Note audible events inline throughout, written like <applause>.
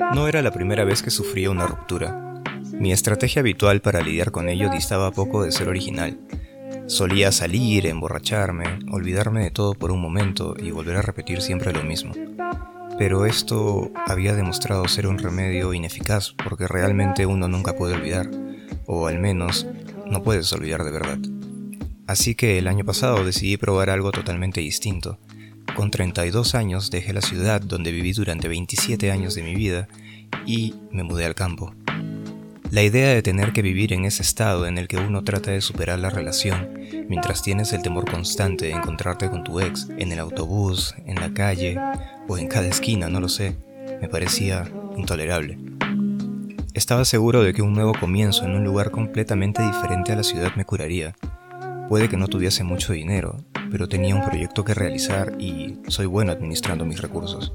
No era la primera vez que sufría una ruptura. Mi estrategia habitual para lidiar con ello distaba poco de ser original. Solía salir, emborracharme, olvidarme de todo por un momento y volver a repetir siempre lo mismo. Pero esto había demostrado ser un remedio ineficaz porque realmente uno nunca puede olvidar, o al menos no puedes olvidar de verdad. Así que el año pasado decidí probar algo totalmente distinto. Con 32 años dejé la ciudad donde viví durante 27 años de mi vida y me mudé al campo. La idea de tener que vivir en ese estado en el que uno trata de superar la relación, mientras tienes el temor constante de encontrarte con tu ex en el autobús, en la calle o en cada esquina, no lo sé, me parecía intolerable. Estaba seguro de que un nuevo comienzo en un lugar completamente diferente a la ciudad me curaría. Puede que no tuviese mucho dinero, pero tenía un proyecto que realizar y soy bueno administrando mis recursos.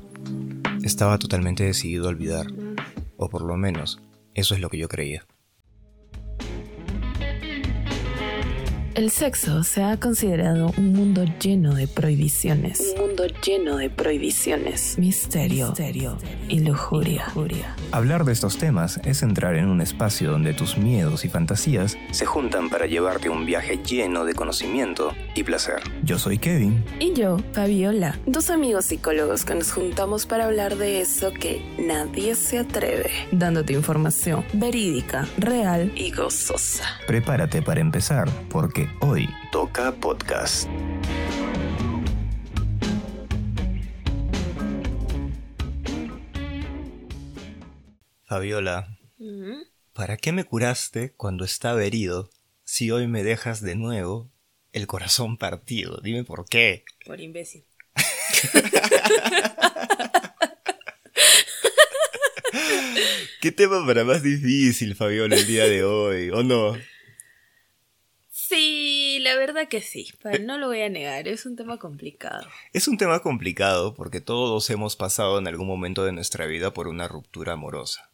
Estaba totalmente decidido a olvidar, o por lo menos eso es lo que yo creía. El sexo se ha considerado un mundo lleno de prohibiciones. Un mundo lleno de prohibiciones. Misterio, y lujuria. Hablar de estos temas es entrar en un espacio donde tus miedos y fantasías se juntan para llevarte un viaje lleno de conocimiento y placer. Yo soy Kevin. Y yo, Fabiola, dos amigos psicólogos que nos juntamos para hablar de eso que nadie se atreve, dándote información verídica, real y gozosa. Prepárate para empezar, porque hoy toca podcast. Fabiola, ¿para qué me curaste cuando estaba herido si hoy me dejas de nuevo el corazón partido? Dime por qué. Por imbécil. <laughs> ¿Qué tema para más difícil, Fabiola, el día de hoy? ¿O no? Sí, la verdad que sí, no lo voy a negar, es un tema complicado. Es un tema complicado porque todos hemos pasado en algún momento de nuestra vida por una ruptura amorosa.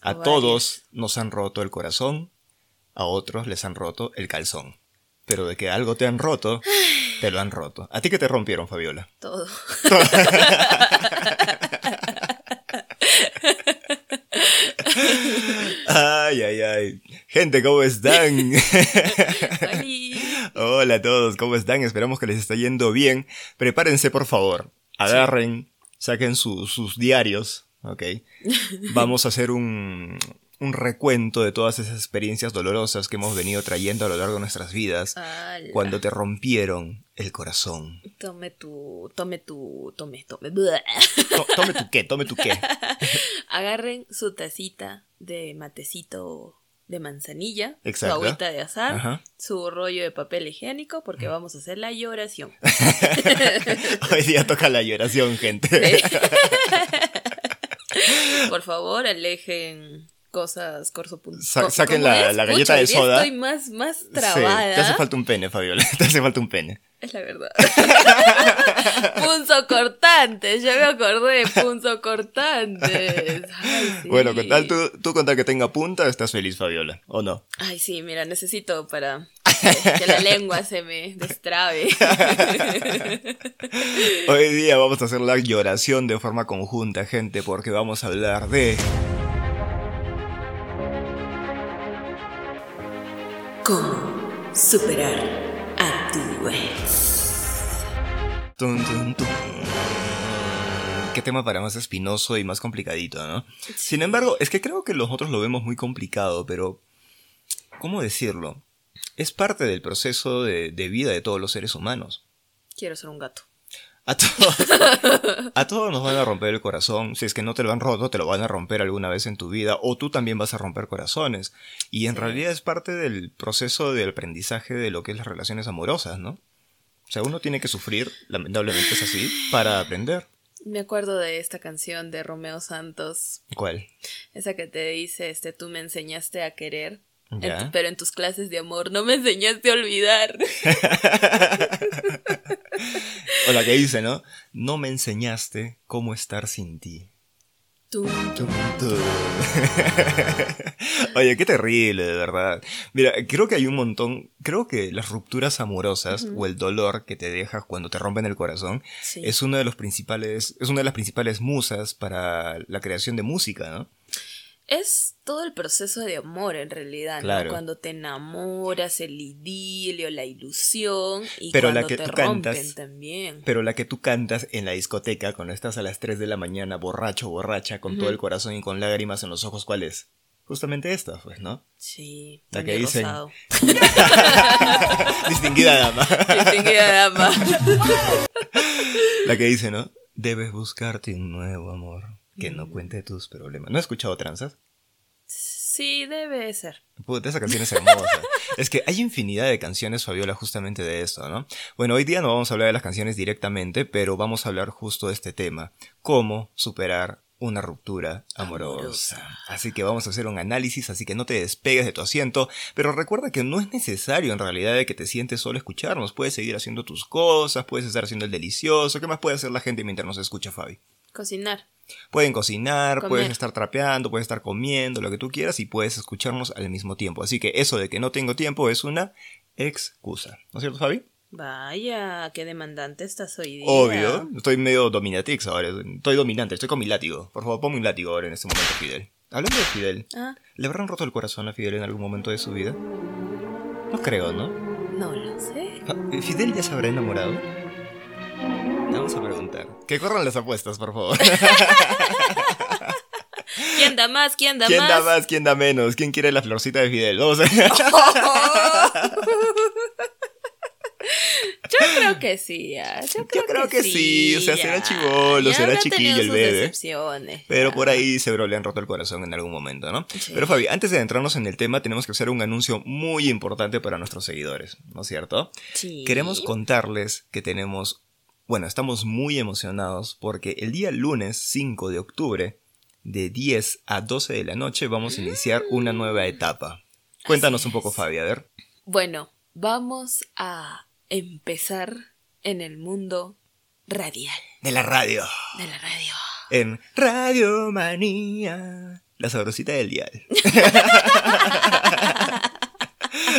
A todos nos han roto el corazón, a otros les han roto el calzón. Pero de que algo te han roto, te lo han roto. ¿A ti qué te rompieron, Fabiola? Todo. <laughs> <laughs> Ay, ay, ay. Gente, ¿cómo están? <laughs> Hola a todos, ¿cómo están? Esperamos que les esté yendo bien. Prepárense, por favor. Agarren, saquen sus diarios, ¿ok? <laughs> Vamos a hacer un, un recuento de todas esas experiencias dolorosas que hemos venido trayendo a lo largo de nuestras vidas cuando te rompieron el corazón. Tome tu, tome tu, tome, tome. tome tu qué, tome tu qué. <laughs> Agarren su tacita de matecito de manzanilla, su agüita de azar, su rollo de papel higiénico, porque vamos a hacer la lloración. <laughs> Hoy día toca la lloración, gente. <laughs> Por favor, alejen cosas corsopunzosas. Sa saquen la, la, galleta de soda. Estoy más, más trabada. te hace falta un pene, Fabiola. <laughs> Te hace falta un pene. Es la verdad. <laughs> punzo cortantes, ya me acordé punzo cortantes. Bueno, con tal, tú, tú con tal que tenga punta, estás feliz, Fabiola, ¿o no? Ay, sí, mira, necesito para que, la <laughs> lengua se me destrabe. Hoy día vamos a hacer la lloración de forma conjunta, gente, porque vamos a hablar de... ¿Cómo superar a tu ex? Qué tema para más espinoso y más complicadito, ¿no? Sin embargo, es que creo que nosotros lo vemos muy complicado, pero... ¿Cómo decirlo? Es parte del proceso de vida de todos los seres humanos. Quiero ser un gato. A todos, <laughs> a todos nos van a romper el corazón. Si es que no te lo han roto, te lo van a romper alguna vez en tu vida. O tú también vas a romper corazones. Y en realidad es parte del proceso de aprendizaje de lo que es las relaciones amorosas, ¿no? O sea, uno tiene que sufrir, lamentablemente es así, para aprender. Me acuerdo de esta canción de Romeo Santos. ¿Cuál? Esa que te dice, este, tú me enseñaste a querer pero en tus clases de amor no me enseñaste a olvidar. <laughs> o la que dice, ¿no? No me enseñaste cómo estar sin ti. <laughs> Oye, qué terrible, de verdad. Mira, creo que hay un montón, creo que las rupturas amorosas o el dolor que te dejas cuando te rompen el corazón es uno de los principales, es una de las principales musas para la creación de música, ¿no? Es todo el proceso de amor en realidad, ¿no? Cuando te enamoras, el idilio, la ilusión y pero cuando la que te rompen también. Pero la que tú cantas en la discoteca cuando estás a las 3 de la mañana borracho, borracha, con todo el corazón y con lágrimas en los ojos, ¿cuál es? Justamente esta, pues, ¿no? Sí. La que dicen. <laughs> Distinguida dama. Distinguida dama. <laughs> la que dice, ¿no? Debes buscarte un nuevo amor que no cuente tus problemas. ¿No has escuchado tranzas? Sí, debe ser. Puta, esa canción es hermosa. <laughs> es que hay infinidad de canciones, Fabiola, justamente de esto, ¿no? Bueno, hoy día no vamos a hablar de las canciones directamente, pero vamos a hablar justo de este tema. Cómo superar una ruptura amorosa. Así que vamos a hacer un análisis, así que no te despegues de tu asiento, pero recuerda que no es necesario en realidad de que te sientes solo escucharnos, puedes seguir haciendo tus cosas, puedes estar haciendo el delicioso, ¿qué más puede hacer la gente mientras nos escucha, Fabi? Cocinar. Pueden cocinar, puedes estar trapeando, puedes estar comiendo, lo que tú quieras y puedes escucharnos al mismo tiempo. Así que eso de que no tengo tiempo es una excusa. ¿No es cierto, Fabi? Vaya, qué demandante estás hoy día. Obvio, estoy medio dominatix ahora. Estoy dominante, estoy con mi látigo. Por favor, ponme un látigo ahora en este momento, Fidel. Hablando de Fidel, ah. ¿le habrán roto el corazón a Fidel en algún momento de su vida? No creo, ¿no? No lo sé. ¿Fidel ya se habrá enamorado? Vamos a preguntar. Que corran las apuestas, por favor. <laughs> ¿Quién da más? ¿Quién da más? ¿Quién da más? ¿Quién da menos? ¿Quién quiere la florcita de Fidel? Vamos a... <laughs> Yo creo que sí, Yo creo, que, sí. O sea, será chivolo, será chiquillo el bebé. Pero por ahí seguro le han roto el corazón en algún momento, ¿no? Pero Fabi, antes de entrarnos en el tema, tenemos que hacer un anuncio muy importante para nuestros seguidores, ¿no es cierto? Sí. Queremos contarles que tenemos bueno, estamos muy emocionados porque el día lunes 5 de octubre, de 10 a 12 de la noche, vamos a iniciar una nueva etapa. Cuéntanos un poco, Fabi, a ver. Bueno, vamos a empezar en el mundo radial. De la radio. De la radio. En Radio Manía. La sabrosita del dial. <laughs>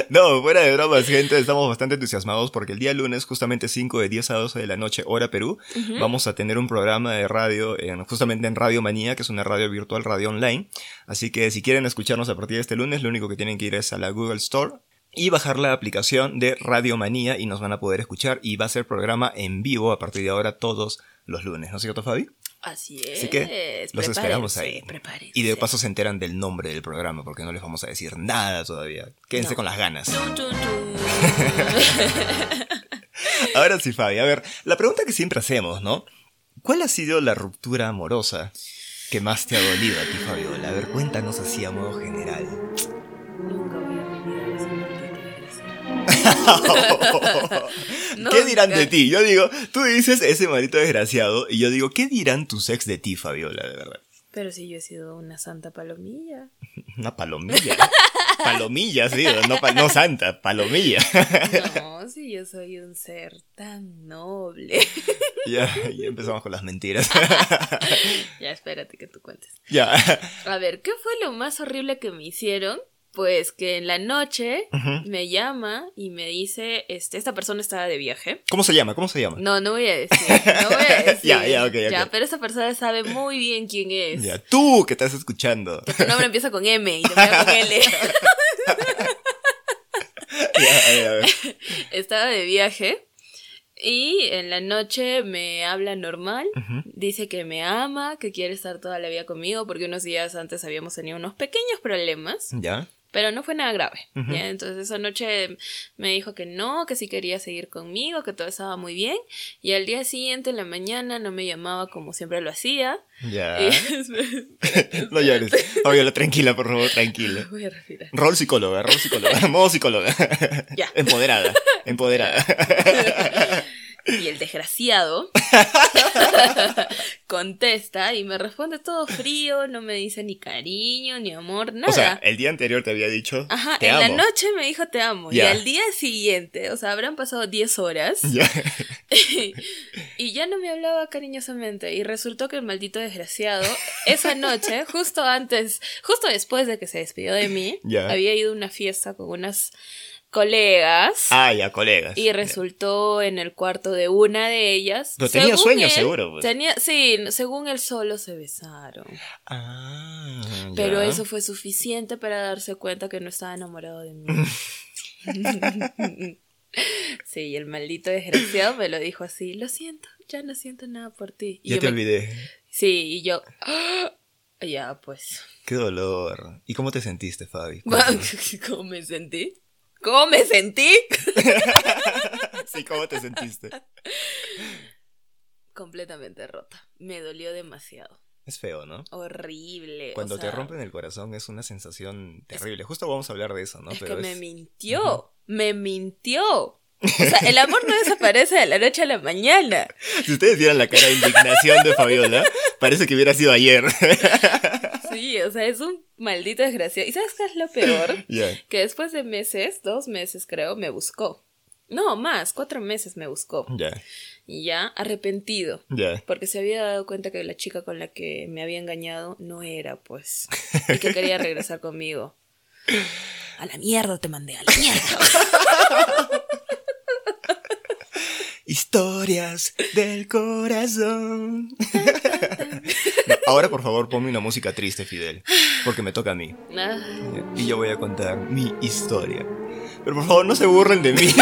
<laughs> No, fuera de bromas, gente, estamos bastante entusiasmados porque el día lunes, justamente 5 de 10 a 12 de la noche, hora Perú, vamos a tener un programa de radio, en, justamente en Radio Manía, que es una radio virtual, radio online. Así que si quieren escucharnos a partir de este lunes, lo único que tienen que ir es a la Google Store y bajar la aplicación de Radio Manía y nos van a poder escuchar y va a ser programa en vivo a partir de ahora todos los lunes, ¿no es cierto, Fabi? Así es. Así que los esperamos ahí. Y de paso se enteran del nombre del programa, porque no les vamos a decir nada todavía. Quédense con las ganas. <laughs> Ahora sí, Fabi. A ver, la pregunta que siempre hacemos, ¿no? ¿Cuál ha sido la ruptura amorosa que más te ha dolido a ti, Fabiola? A ver, cuéntanos así a modo general. <laughs> ¿Qué dirán de ti? Yo digo, tú dices ese maldito desgraciado, y yo digo, ¿qué dirán tus ex de ti, Fabiola, de verdad? Pero si yo he sido una santa palomilla. <laughs> Una palomilla. palomilla, sí, no, no santa, palomilla. no, si yo soy un ser tan noble. <laughs> ya, ya empezamos con las mentiras. ya, espérate que tú cuentes. Ya. A ver, ¿qué fue lo más horrible que me hicieron? Pues que en la noche me llama y me dice, este, esta persona estaba de viaje. ¿Cómo se llama? ¿Cómo se llama? No, no voy a decir, no voy a <laughs> decir. ya, ya, ok, Ya, pero esta persona sabe muy bien quién es. Ya, tú que estás escuchando. Que tu nombre empieza con M y termina con L. <laughs> ya, Estaba de viaje. Y en la noche me habla normal, dice que me ama, que quiere estar toda la vida conmigo, porque unos días antes habíamos tenido unos pequeños problemas. Ya. Pero no fue nada grave. Entonces esa noche me dijo que no, que sí quería seguir conmigo, que todo estaba muy bien. Y al día siguiente, en la mañana, no me llamaba como siempre lo hacía. Ya. <laughs> no llores. Fabiola, tranquila, por favor, tranquila. <laughs> Voy a respirar. Rol psicóloga, rol psicóloga, <laughs> modo psicóloga. Ya. Empoderada, empoderada. Y el desgraciado <laughs> contesta y me responde todo frío, no me dice ni cariño, ni amor, nada. O sea, el día anterior te había dicho. Ajá, te en amo. la noche me dijo te amo. Y al día siguiente, o sea, habrán pasado 10 horas. <laughs> Ya. <laughs> y ya no me hablaba cariñosamente. Y resultó que el maldito desgraciado, esa noche, justo antes, justo después de que se despidió de mí, había ido a una fiesta con unas colegas. Ah, ya, colegas. Y resultó en el cuarto de una de ellas. Pero tenía según sueño, él, seguro, pues. Tenía, sí, según él solo se besaron. Ah, Pero eso fue suficiente para darse cuenta que no estaba enamorado de mí. <laughs> sí, y el maldito desgraciado me lo dijo así, lo siento, ya no siento nada por ti. Y Ya yo te me- olvidé. Sí, y yo, "Ah". ya pues, Qué dolor. ¿Y cómo te sentiste, Fabi? <laughs> ¿cómo me sentí? ¿Cómo me sentí? <laughs> sí, ¿cómo te sentiste? Completamente rota. Me dolió demasiado. Es feo, ¿no? Horrible. o Cuando te rompen el corazón es una sensación terrible. Justo vamos a hablar de eso, ¿no? Es Pero que me mintió. Me <laughs> mintió. O sea, el amor no desaparece de la noche a la mañana. Si ustedes vieran la cara de indignación de Fabiola, parece que hubiera sido ayer. Sí, o sea, es un maldito desgraciado. ¿Y sabes qué es lo peor? <laughs> Que después de meses, dos meses creo, me buscó. No, más, cuatro meses me buscó. Ya, Y ya, arrepentido. ya. Porque se había dado cuenta que la chica con la que me había engañado no era, pues. <laughs> Y que quería regresar conmigo. A la mierda te mandé, a la mierda. <laughs> Historias del corazón. No, ahora, por favor, ponme una música triste, Fidel. Porque me toca a mí. Ah, Y yo voy a contar mi historia. Pero por favor, no se burlen de mí. <laughs>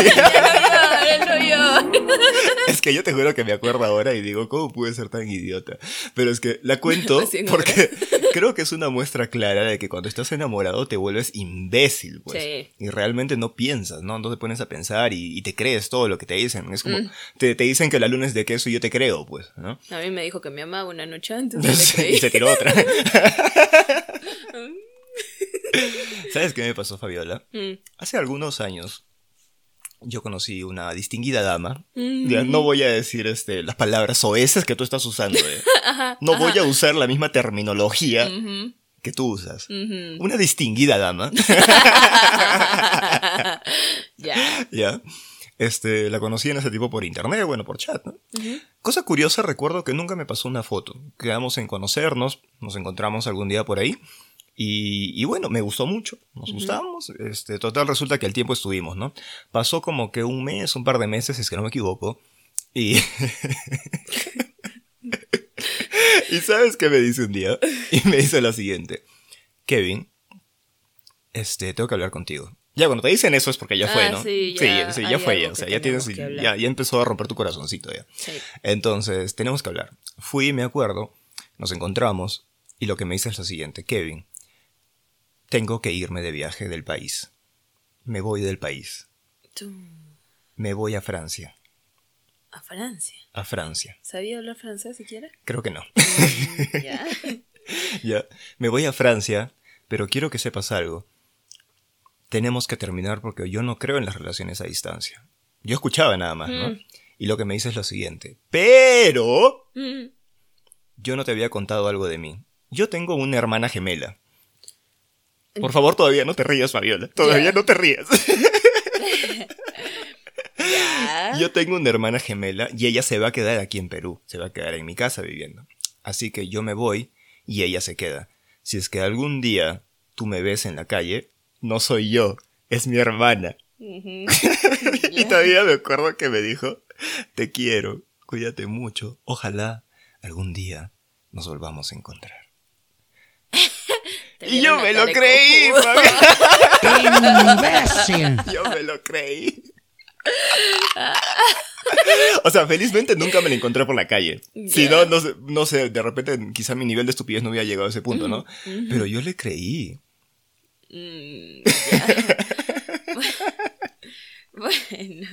Es que yo te juro que me acuerdo ahora y digo, ¿cómo pude ser tan idiota? Pero es que la cuento porque creo que es una muestra clara de que cuando estás enamorado te vuelves imbécil, pues. Sí. Y realmente no piensas, ¿no? No te pones a pensar y, y te crees todo lo que te dicen. Es como, Mm. te, te dicen que la luna es de queso y yo te creo, pues, ¿no? A mí me dijo que me amaba una noche antes. creí. <laughs> y se tiró otra. <laughs> ¿Sabes qué me pasó, Fabiola? Mm. Hace algunos años yo conocí una distinguida dama. Mm. No voy a decir este, las palabras soeces que tú estás usando. eh. <laughs> Ajá, No ajá. voy a usar la misma terminología que tú usas. Una distinguida dama. <laughs> ya. ya. Este, la conocí en ese tipo por internet, bueno, por chat, ¿no? Cosa curiosa, recuerdo que nunca me pasó una foto. Quedamos en conocernos, nos encontramos algún día por ahí. Y, y bueno, me gustó mucho, nos gustamos. Este, total, resulta que el tiempo estuvimos, ¿no? Pasó como que un mes, un par de meses, es que no me equivoco. Y. <laughs> y sabes qué me dice un día? Y me dice lo siguiente: Kevin, este, tengo que hablar contigo. Ya cuando te dicen eso es porque ya fue, Ah, ¿no? sí, sí, ya sí, hay ya fue. O sea, ya tienes, ya, ya empezó a romper tu corazoncito ya. Sí. Entonces, tenemos que hablar. Fui, me acuerdo, nos encontramos y lo que me dice es lo siguiente, Kevin, tengo que irme de viaje del país. Me voy del país. Tú, Me voy a Francia. a Francia. A Francia. ¿Sabía hablar francés siquiera? Creo que no. Mm, ya. <laughs> ya. Me voy a Francia, pero quiero que sepas algo. Tenemos que terminar porque yo no creo en las relaciones a distancia. Yo escuchaba nada más, ¿no? Mm. Y lo que me dice es lo siguiente. Pero... Mm. Yo no te había contado algo de mí. Yo tengo una hermana gemela. Por favor, todavía no te rías, Fabiola. Todavía no te rías. <laughs> Yo tengo una hermana gemela y ella se va a quedar aquí en Perú. Se va a quedar en mi casa viviendo. Así que yo me voy y ella se queda. Si es que algún día tú me ves en la calle, no soy yo, es mi hermana. <laughs> Y todavía me acuerdo que me dijo, te quiero, cuídate mucho, ojalá algún día nos volvamos a encontrar. Te Y yo me lo creí. <laughs> ¡Imbécil! <laughs> Yo me lo creí. O sea, felizmente nunca me la encontré por la calle. Si no, no sé, no sé, de repente quizá mi nivel de estupidez no hubiera llegado a ese punto, ¿no? Pero yo le creí. Mm. <laughs> <laughs> bueno.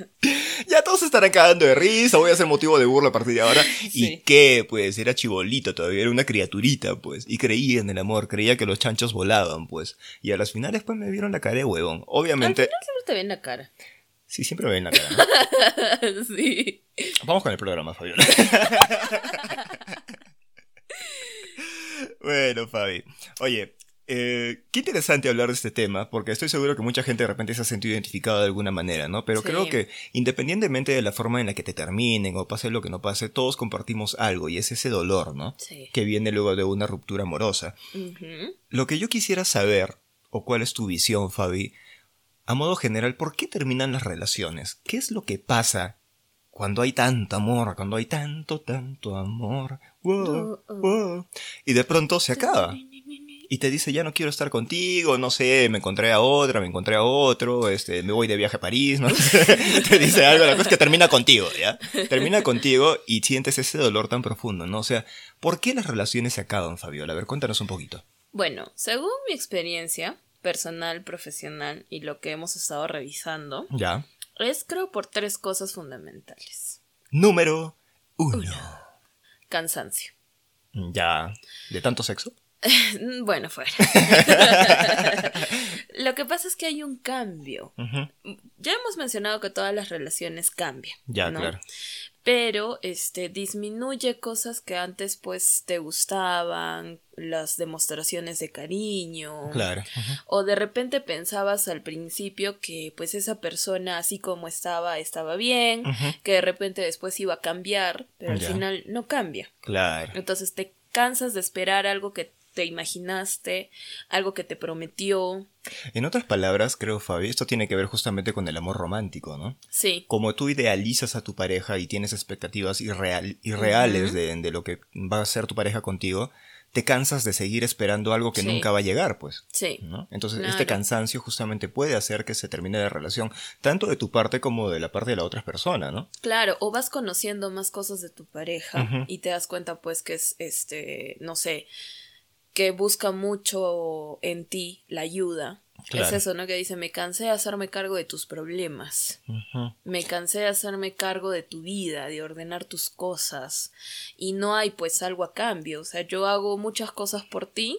Ya todos se estarán cagando de risa, voy a ser motivo de burla a partir de ahora. <laughs> ¿Y qué? Pues era chibolito todavía, era una criaturita, pues. Y creía en el amor, creía que los chanchos volaban, pues. Y a las finales, pues me vieron la cara de huevón. Al Obviamente, final siempre te ven la cara. Sí, siempre me ven la cara. <laughs> sí. Vamos con el programa, Fabiola. bueno, Fabi. Oye, eh, qué interesante hablar de este tema, porque estoy seguro que mucha gente de repente se ha sentido identificada de alguna manera, ¿no? Pero creo que independientemente de la forma en la que te terminen o pase lo que no pase, todos compartimos algo y es ese dolor, ¿no? Sí. Que viene luego de una ruptura amorosa. Ujú. Lo que yo quisiera saber, o cuál es tu visión, Fabi, a modo general, ¿por qué terminan las relaciones? ¿Qué es lo que pasa cuando hay tanto amor, cuando hay tanto, tanto amor? Wow, oh. wow, y de pronto se acaba. Y te dice, ya no quiero estar contigo, no sé, me encontré a otra, me encontré a otro, este, me voy de viaje a París, ¿no? <laughs> te dice algo, la cosa es que termina contigo, ¿ya? Termina contigo y sientes ese dolor tan profundo, ¿no? O sea, ¿por qué las relaciones se acaban, Fabiola? A ver, cuéntanos un poquito. Bueno, según mi experiencia personal, profesional y lo que hemos estado revisando, Ya. es creo por tres cosas fundamentales. Número uno. Cansancio. Ya. ¿De tanto sexo? <laughs> Bueno, fuera. <laughs> Lo que pasa es que hay un cambio. Ya hemos mencionado que todas las relaciones cambian. Ya, ¿no? claro. Pero este disminuye cosas que antes pues te gustaban, las demostraciones de cariño. Claro. O de repente pensabas al principio que pues esa persona así como estaba estaba bien, que de repente después iba a cambiar, pero al final no cambia. Claro. Entonces te cansas de esperar algo que te imaginaste, algo que te prometió. En otras palabras, creo, Fabi, esto tiene que ver justamente con el amor romántico, ¿no? Sí, Como tú idealizas a tu pareja y tienes expectativas irreal- irreales de, de lo que va a ser tu pareja contigo, te cansas de seguir esperando algo que Sí. nunca va a llegar, pues. sí. ¿no? Entonces, Claro. este cansancio justamente puede hacer que se termine la relación, tanto de tu parte como de la parte de la otra persona, ¿no? Claro, o vas conociendo más cosas de tu pareja y te das cuenta pues que es este, no sé, que busca mucho en ti la ayuda. Claro. Es eso, ¿no? Que dice, me cansé de hacerme cargo de tus problemas. Me cansé de hacerme cargo de tu vida, de ordenar tus cosas. Y no hay pues algo a cambio. O sea, yo hago muchas cosas por ti,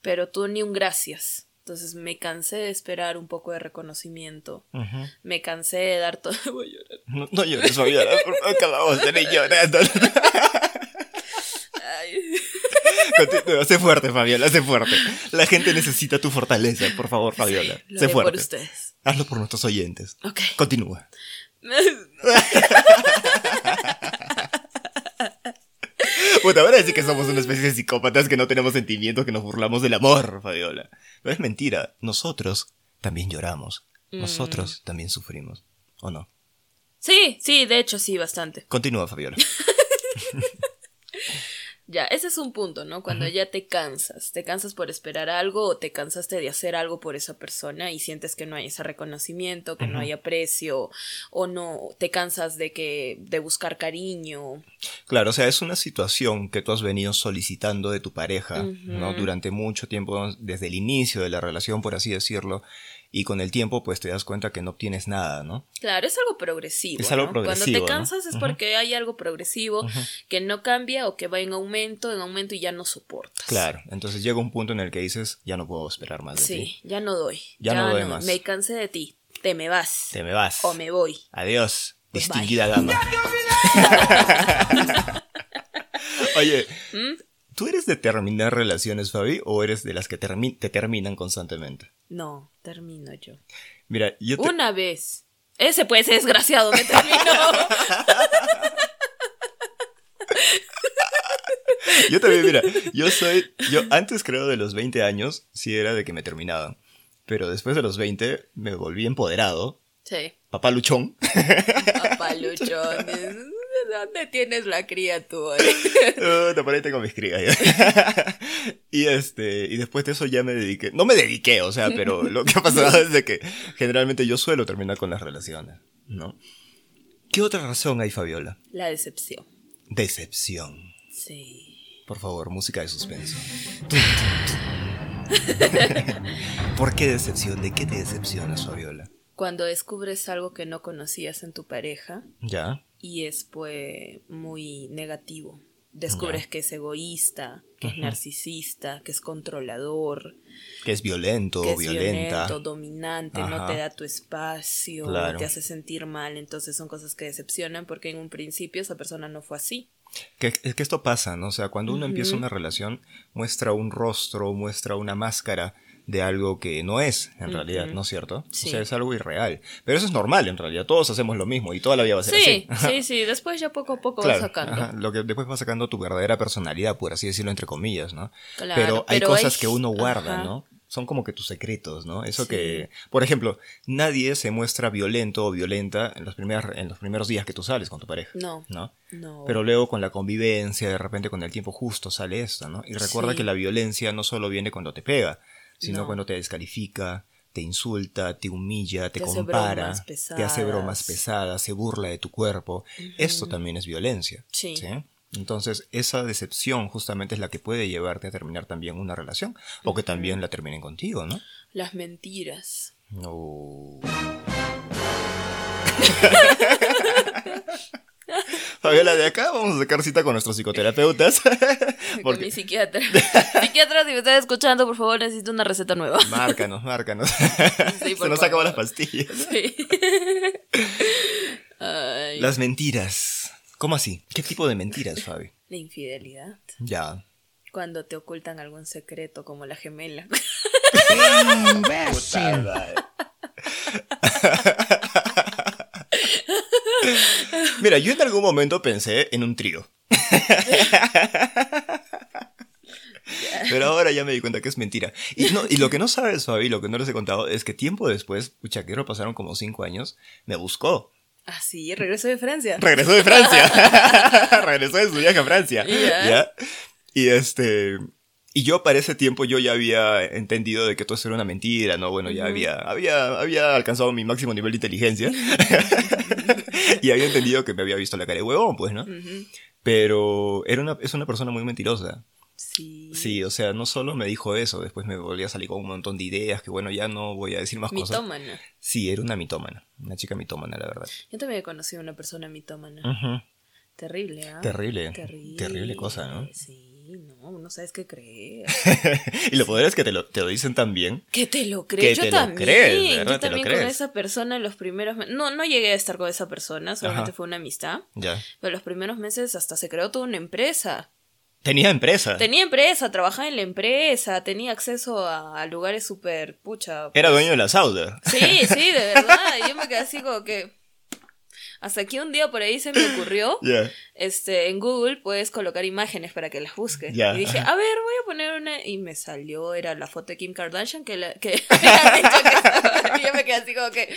pero tú ni un gracias. Entonces me cansé de esperar un poco de reconocimiento. Me cansé de dar todo. <laughs> Voy a llorar. No, no llores, Fabiola, por favor, acabamos de ir llorando. <laughs> Sé fuerte, Fabiola, sé fuerte. La gente necesita tu fortaleza, por favor, Fabiola. Lo sé haré por fuerte. ustedes. Hazlo por nuestros oyentes. Ok. Continúa. <laughs> Bueno, van a decir que somos una especie de psicópatas que no tenemos sentimientos, que nos burlamos del amor, Fabiola. Pero es mentira. Nosotros también lloramos. Mm. Nosotros también sufrimos. ¿O no? Sí, sí, de hecho sí, bastante. Continúa, Fabiola. <laughs> Ya, ese es un punto, ¿no? Cuando ya te cansas, te cansas por esperar algo o te cansaste de hacer algo por esa persona y sientes que no hay ese reconocimiento, que no hay aprecio o no te cansas de que de buscar cariño. Claro, o sea, es una situación que tú has venido solicitando de tu pareja, ¿no? Durante mucho tiempo, desde el inicio de la relación, por así decirlo, y con el tiempo, pues te das cuenta que no obtienes nada, ¿no? Claro, es algo progresivo. Es algo ¿no? progresivo, Cuando ¿no? te cansas es porque hay algo progresivo que no cambia o que va en aumento, en aumento y ya no soportas. Claro, entonces llega un punto en el que dices, ya no puedo esperar más de ti. Sí, ya no doy. Ya no doy más. Me cansé de ti. Te me vas. Te me vas. O me voy. Adiós, Pues distinguida dama. <laughs> <laughs> Oye, ¿Mm? ¿Tú eres de terminar relaciones, Fabi, o eres de las que termi- te terminan constantemente? No, termino yo. Mira, yo te... Una vez. Ese pues desgraciado me terminó. <laughs> Yo también, mira, yo soy, yo antes creo de los 20 años, sí era de que me terminaban. Pero después de los 20 me volví empoderado, sí. papá luchón. Papaluchón. <laughs> ¿De dónde tienes la criatura? Uh, te paré, tengo mis crías. ya. <laughs> y este, y después de eso ya me dediqué, no me dediqué, o sea, pero lo que ha pasado es de que generalmente yo suelo terminar con las relaciones, ¿no? ¿Qué otra razón hay, Fabiola? La decepción. Decepción. Sí. Por favor, música de suspenso. <laughs> ¿Por qué decepción? ¿De qué te decepcionas, Fabiola? Cuando descubres algo que no conocías en tu pareja ¿Ya? y es pues muy negativo. descubres que es egoísta, que es narcisista, que es controlador, que es violento, que es violenta, violento, dominante, no te da tu espacio, te hace sentir mal, entonces son cosas que decepcionan porque en un principio esa persona no fue así. Que, que esto pasa, ¿no? O sea, cuando uno empieza una relación, muestra un rostro, muestra una máscara de algo que no es, en realidad, ¿no es cierto? O sea, es algo irreal. Pero eso es normal, en realidad. Todos hacemos lo mismo y toda la vida va a ser así. Sí, sí, sí. Después ya poco a poco vas sacando. Lo que después va sacando tu verdadera personalidad, por así decirlo, entre comillas, ¿no? pero hay cosas que uno guarda, ¿no? Son como que tus secretos, ¿no? Eso que, por ejemplo, nadie se muestra violento o violenta en los, primeros, en los primeros días que tú sales con tu pareja. No. ¿no? No. Pero luego con la convivencia, de repente con el tiempo justo sale esto, ¿no? Y recuerda que la violencia no solo viene cuando te pega, sino cuando te descalifica, te insulta, te humilla, te, compara, te hace bromas pesadas, se burla de tu cuerpo. Esto también es violencia. Sí. Entonces, esa decepción justamente es la que puede llevarte a terminar también una relación o que también la terminen contigo, ¿no? Las mentiras. No. <laughs> <laughs> Fabiola, de acá vamos a sacar cita con nuestros psicoterapeutas. <laughs> <laughs> Porque... Con mi psiquiatra. psiquiatra, si me estás escuchando, por favor, necesito una receta nueva. Márcanos, márcanos. Se nos acabó las pastillas. Sí. Las mentiras. ¿Cómo así? ¿Qué tipo de mentiras, Fabi? La infidelidad. Ya. Cuando te ocultan algún secreto, como la gemela. <laughs> Mira, yo en algún momento pensé en un trío. <laughs> Pero ahora ya me di cuenta que es mentira. Y, no, y lo que no sabes, Fabi, lo que no les he contado, es que tiempo después, pucha, que pasaron como cinco años, me buscó. Ah, sí, regresó de Francia. Regresó de Francia. <laughs> regresó de su viaje a Francia. ¿Ya? Y este. Y yo para ese tiempo yo ya había entendido de que todo eso era una mentira, ¿no? Bueno, ya había, había, había alcanzado mi máximo nivel de inteligencia. <laughs> y había entendido que me había visto la cara de huevón, pues, ¿no? Pero era una, es una persona muy mentirosa. Sí. Sí, o sea, no solo me dijo eso, después me volvía a salir con un montón de ideas que, bueno, ya no voy a decir más cosas. Mitómana. Sí, era una mitómana, una chica mitómana, la verdad. Yo también he conocido a una persona mitómana. Terrible, ¿ah? Terrible. Terrible. Terrible cosa, ¿no? Sí no, no sabes qué creer. <laughs> y lo poder es que te lo, te lo dicen también. Que te lo crees. Yo también. Yo también con esa persona en los primeros meses. No, no llegué a estar con esa persona, solamente fue una amistad. Ya. Pero los primeros meses hasta se creó toda una empresa. Tenía empresa. Tenía empresa, trabajaba en la empresa, tenía acceso a, lugares súper pucha. Era dueño de la Sauda. Sí, sí, de verdad. yo me quedé así como que. Hasta que un día por ahí se me ocurrió, <laughs> este, en Google puedes colocar imágenes para que las busques. Y dije, a ver, voy a poner una, y me salió, era la foto de Kim Kardashian que, la, que <laughs> <laughs> y yo me quedé así como que...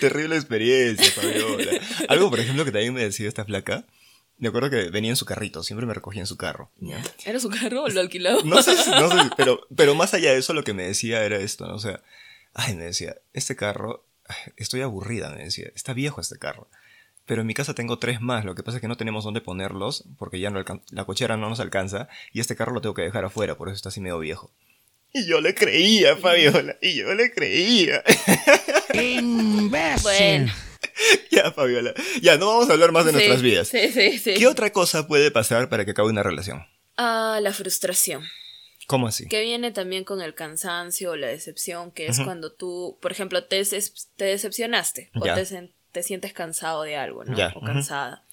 Terrible experiencia, Fabiola. Algo, por ejemplo, que también me decía esta flaca. Me acuerdo que venía en su carrito, siempre me recogía en su carro. ¿Era su carro o lo alquilaba? No sé, no sé pero, pero más allá de eso, lo que me decía era esto, ¿no? O sea, ay, me decía, este carro estoy aburrida, me decía, está viejo este carro. Pero en mi casa tengo tres más, lo que pasa es que no tenemos dónde ponerlos, porque ya no la cochera no nos alcanza, y este carro lo tengo que dejar afuera, por eso está así medio viejo. Y yo le creía, Fabiola, y yo le creía. <laughs> bueno. Ya, Fabiola. Ya, no vamos a hablar más de nuestras vidas. Sí, sí, sí. ¿Qué otra cosa puede pasar para que acabe una relación? Ah, la frustración. ¿Cómo así? Que viene también con el cansancio o la decepción, que es cuando tú, por ejemplo, te, te decepcionaste o te, sientes cansado de algo, ¿no? O cansada.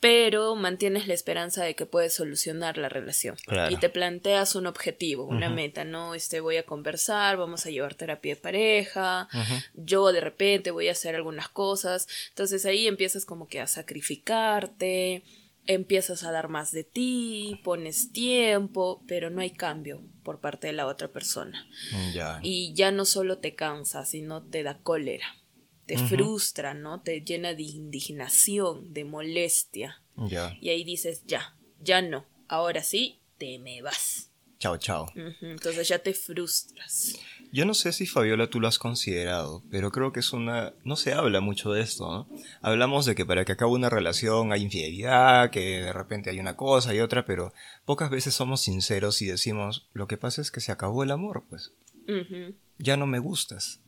Pero mantienes la esperanza de que puedes solucionar la relación. Y te planteas un objetivo, una meta, ¿no? Este, voy a conversar, vamos a llevar terapia de pareja, yo de repente voy a hacer algunas cosas. Entonces ahí empiezas como que a sacrificarte, empiezas a dar más de ti, pones tiempo, pero no hay cambio por parte de la otra persona. Y ya no solo te cansa, sino te da cólera, te frustra, ¿no? Te llena de indignación, de molestia. Y ahí dices, ya, ya no, ahora sí, te me vas. Chao, chao. Entonces ya te frustras. Yo no sé si Fabiola tú lo has considerado, pero creo que es una... No se habla mucho de esto, ¿no? Hablamos de que para que acabe una relación hay infidelidad, que de repente hay una cosa y otra, pero pocas veces somos sinceros y decimos, lo que pasa es que se acabó el amor, pues. Ya no me gustas.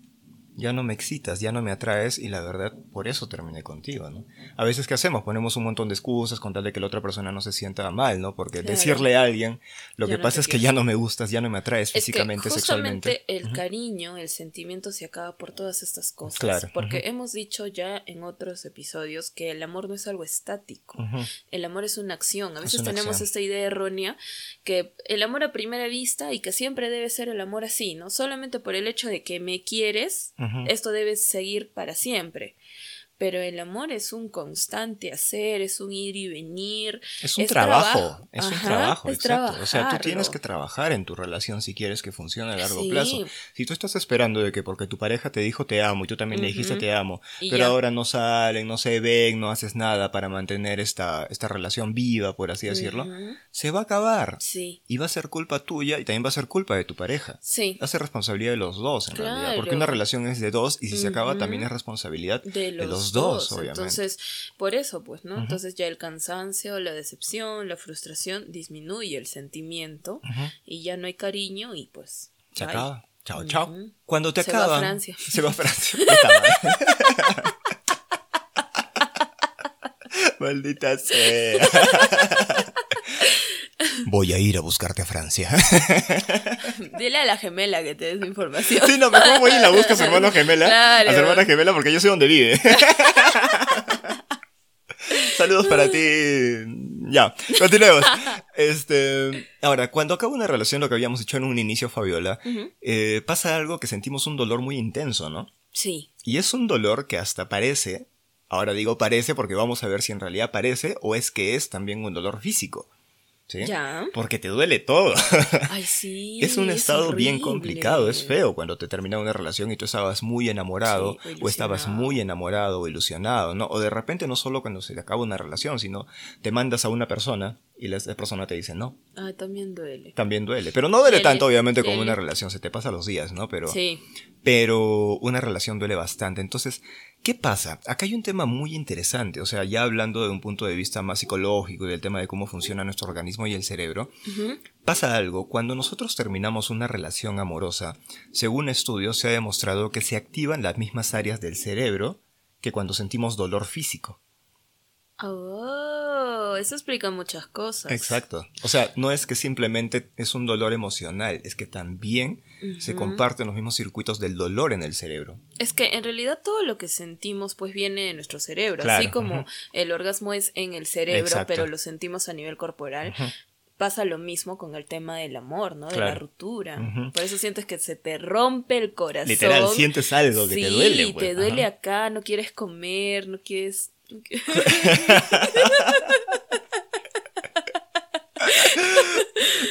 Ya no me excitas, ya no me atraes y la verdad por eso terminé contigo, ¿no? A veces ¿qué hacemos? Ponemos un montón de excusas con tal de que la otra persona no se sienta mal, ¿no? Porque decirle a alguien, lo que pasa es que ya no me gustas, ya no me atraes físicamente, sexualmente. el cariño, el sentimiento se acaba por todas estas cosas. Claro. Porque hemos dicho ya en otros episodios que el amor no es algo estático, el amor es una acción. A veces tenemos esta idea errónea que el amor a primera vista y que siempre debe ser el amor así, ¿no? Solamente por el hecho de que me quieres, esto debe seguir para siempre pero el amor es un constante hacer, es un ir y venir. Es un trabajo, es un trabajo, exacto. O sea, tú tienes que trabajar en tu relación si quieres que funcione a largo plazo. Si tú estás esperando de que porque tu pareja te dijo te amo y tú también le dijiste te amo, pero ahora no salen, no se ven, no haces nada para mantener esta, esta relación viva, por así decirlo, se va a acabar. Sí. Y va a ser culpa tuya y también va a ser culpa de tu pareja. Sí. Va a ser responsabilidad de los dos, en realidad. Porque una relación es de dos y si se acaba también es responsabilidad de los dos, obviamente. Entonces, por eso, pues, ¿no? Entonces ya el cansancio, la decepción, la frustración disminuye el sentimiento y ya no hay cariño y pues... Se acaba. Chao, chao. Cuando te se acaban... Va a Francia. Se va a Francia. <laughs> <laughs> Maldita sea. <laughs> Voy a ir a buscarte a Francia. <laughs> Dile a la gemela que te des información. Sí, no, mejor voy y la busco a su hermano gemela. A su hermana gemela porque yo sé dónde vive. <laughs> Saludos para ti. Ya, continuemos. Este, ahora, cuando acaba una relación, lo que habíamos dicho en un inicio, Fabiola, eh, pasa algo que sentimos un dolor muy intenso, ¿no? Sí. Y es un dolor que hasta parece, ahora digo parece porque vamos a ver si en realidad parece o es que es también un dolor físico. ¿Sí? Ya. Porque te duele todo. <laughs> Ay, sí. es un estado bien complicado, es feo cuando te termina una relación y tú estabas muy enamorado, o, estabas muy enamorado o ilusionado, ¿no? O de repente no solo cuando se te acaba una relación, sino te mandas a una persona y la persona te dice no. Ah, también duele. También duele. Pero no duele, tanto, obviamente, como una relación. Se te pasa los días, ¿no? Pero. Sí. Pero una relación duele bastante. Entonces, ¿qué pasa? Acá hay un tema muy interesante. O sea, ya hablando de un punto de vista más psicológico y del tema de cómo funciona nuestro organismo y el cerebro. Pasa algo. Cuando nosotros terminamos una relación amorosa, según estudios, se ha demostrado que se activan las mismas áreas del cerebro que cuando sentimos dolor físico. Oh, eso explica muchas cosas. Exacto. O sea, no es que simplemente es un dolor emocional, es que también se comparten los mismos circuitos del dolor en el cerebro. Es que en realidad todo lo que sentimos pues viene de nuestro cerebro, así como el orgasmo es en el cerebro, pero lo sentimos a nivel corporal. Pasa lo mismo con el tema del amor, ¿no? De la ruptura. Por eso sientes que se te rompe el corazón. Literal, sientes algo que te duele. Sí, pues. te duele acá, no quieres comer, no quieres <laughs> <laughs>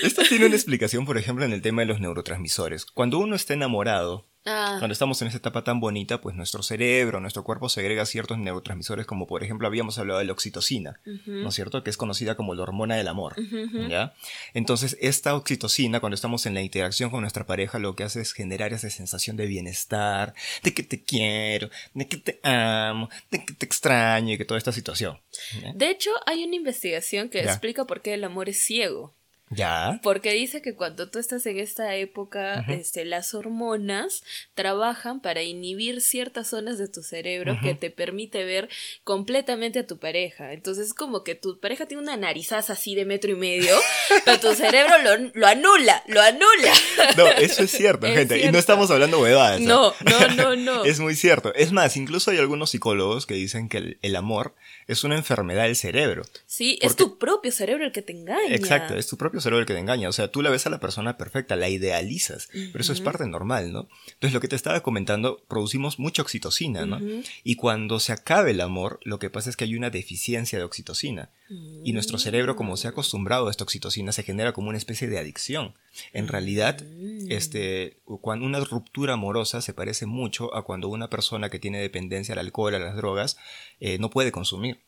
Esto tiene una explicación, por ejemplo, en el tema de los neurotransmisores. Cuando uno está enamorado, Ah. Cuando estamos en esa etapa tan bonita, pues nuestro cerebro, nuestro cuerpo segrega ciertos neurotransmisores, como por ejemplo habíamos hablado de la oxitocina, ¿no es cierto? Que es conocida como la hormona del amor, ¿ya? Entonces, esta oxitocina, cuando estamos en la interacción con nuestra pareja, lo que hace es generar esa sensación de bienestar, de que te quiero, de que te amo, de que te extraño y que toda esta situación. De hecho, hay una investigación que explica por qué el amor es ciego. Ya. Porque dice que cuando tú estás en esta época, este, las hormonas trabajan para inhibir ciertas zonas de tu cerebro que te permite ver completamente a tu pareja. Entonces es como que tu pareja tiene una narizaza así de metro y medio, <laughs> pero tu cerebro lo, anula, lo anula. No, eso es cierto, <laughs> gente. Y no estamos hablando huevadas. No, no, no, no. <laughs> es muy cierto. Es más, incluso hay algunos psicólogos que dicen que el, amor es una enfermedad del cerebro. Sí, es tu propio cerebro el que te engaña. Exacto, es tu propio cerebro el que te engaña. O sea, tú la ves a la persona perfecta, la idealizas, pero eso es parte normal, ¿no? Entonces, lo que te estaba comentando, producimos mucha oxitocina, ¿no? Y cuando se acabe el amor, lo que pasa es que hay una deficiencia de oxitocina. Y nuestro cerebro, como se ha acostumbrado a esta oxitocina, se genera como una especie de adicción. En realidad, mm. este, cuando una ruptura amorosa se parece mucho a cuando una persona que tiene dependencia al alcohol, a las drogas, eh, no puede consumir.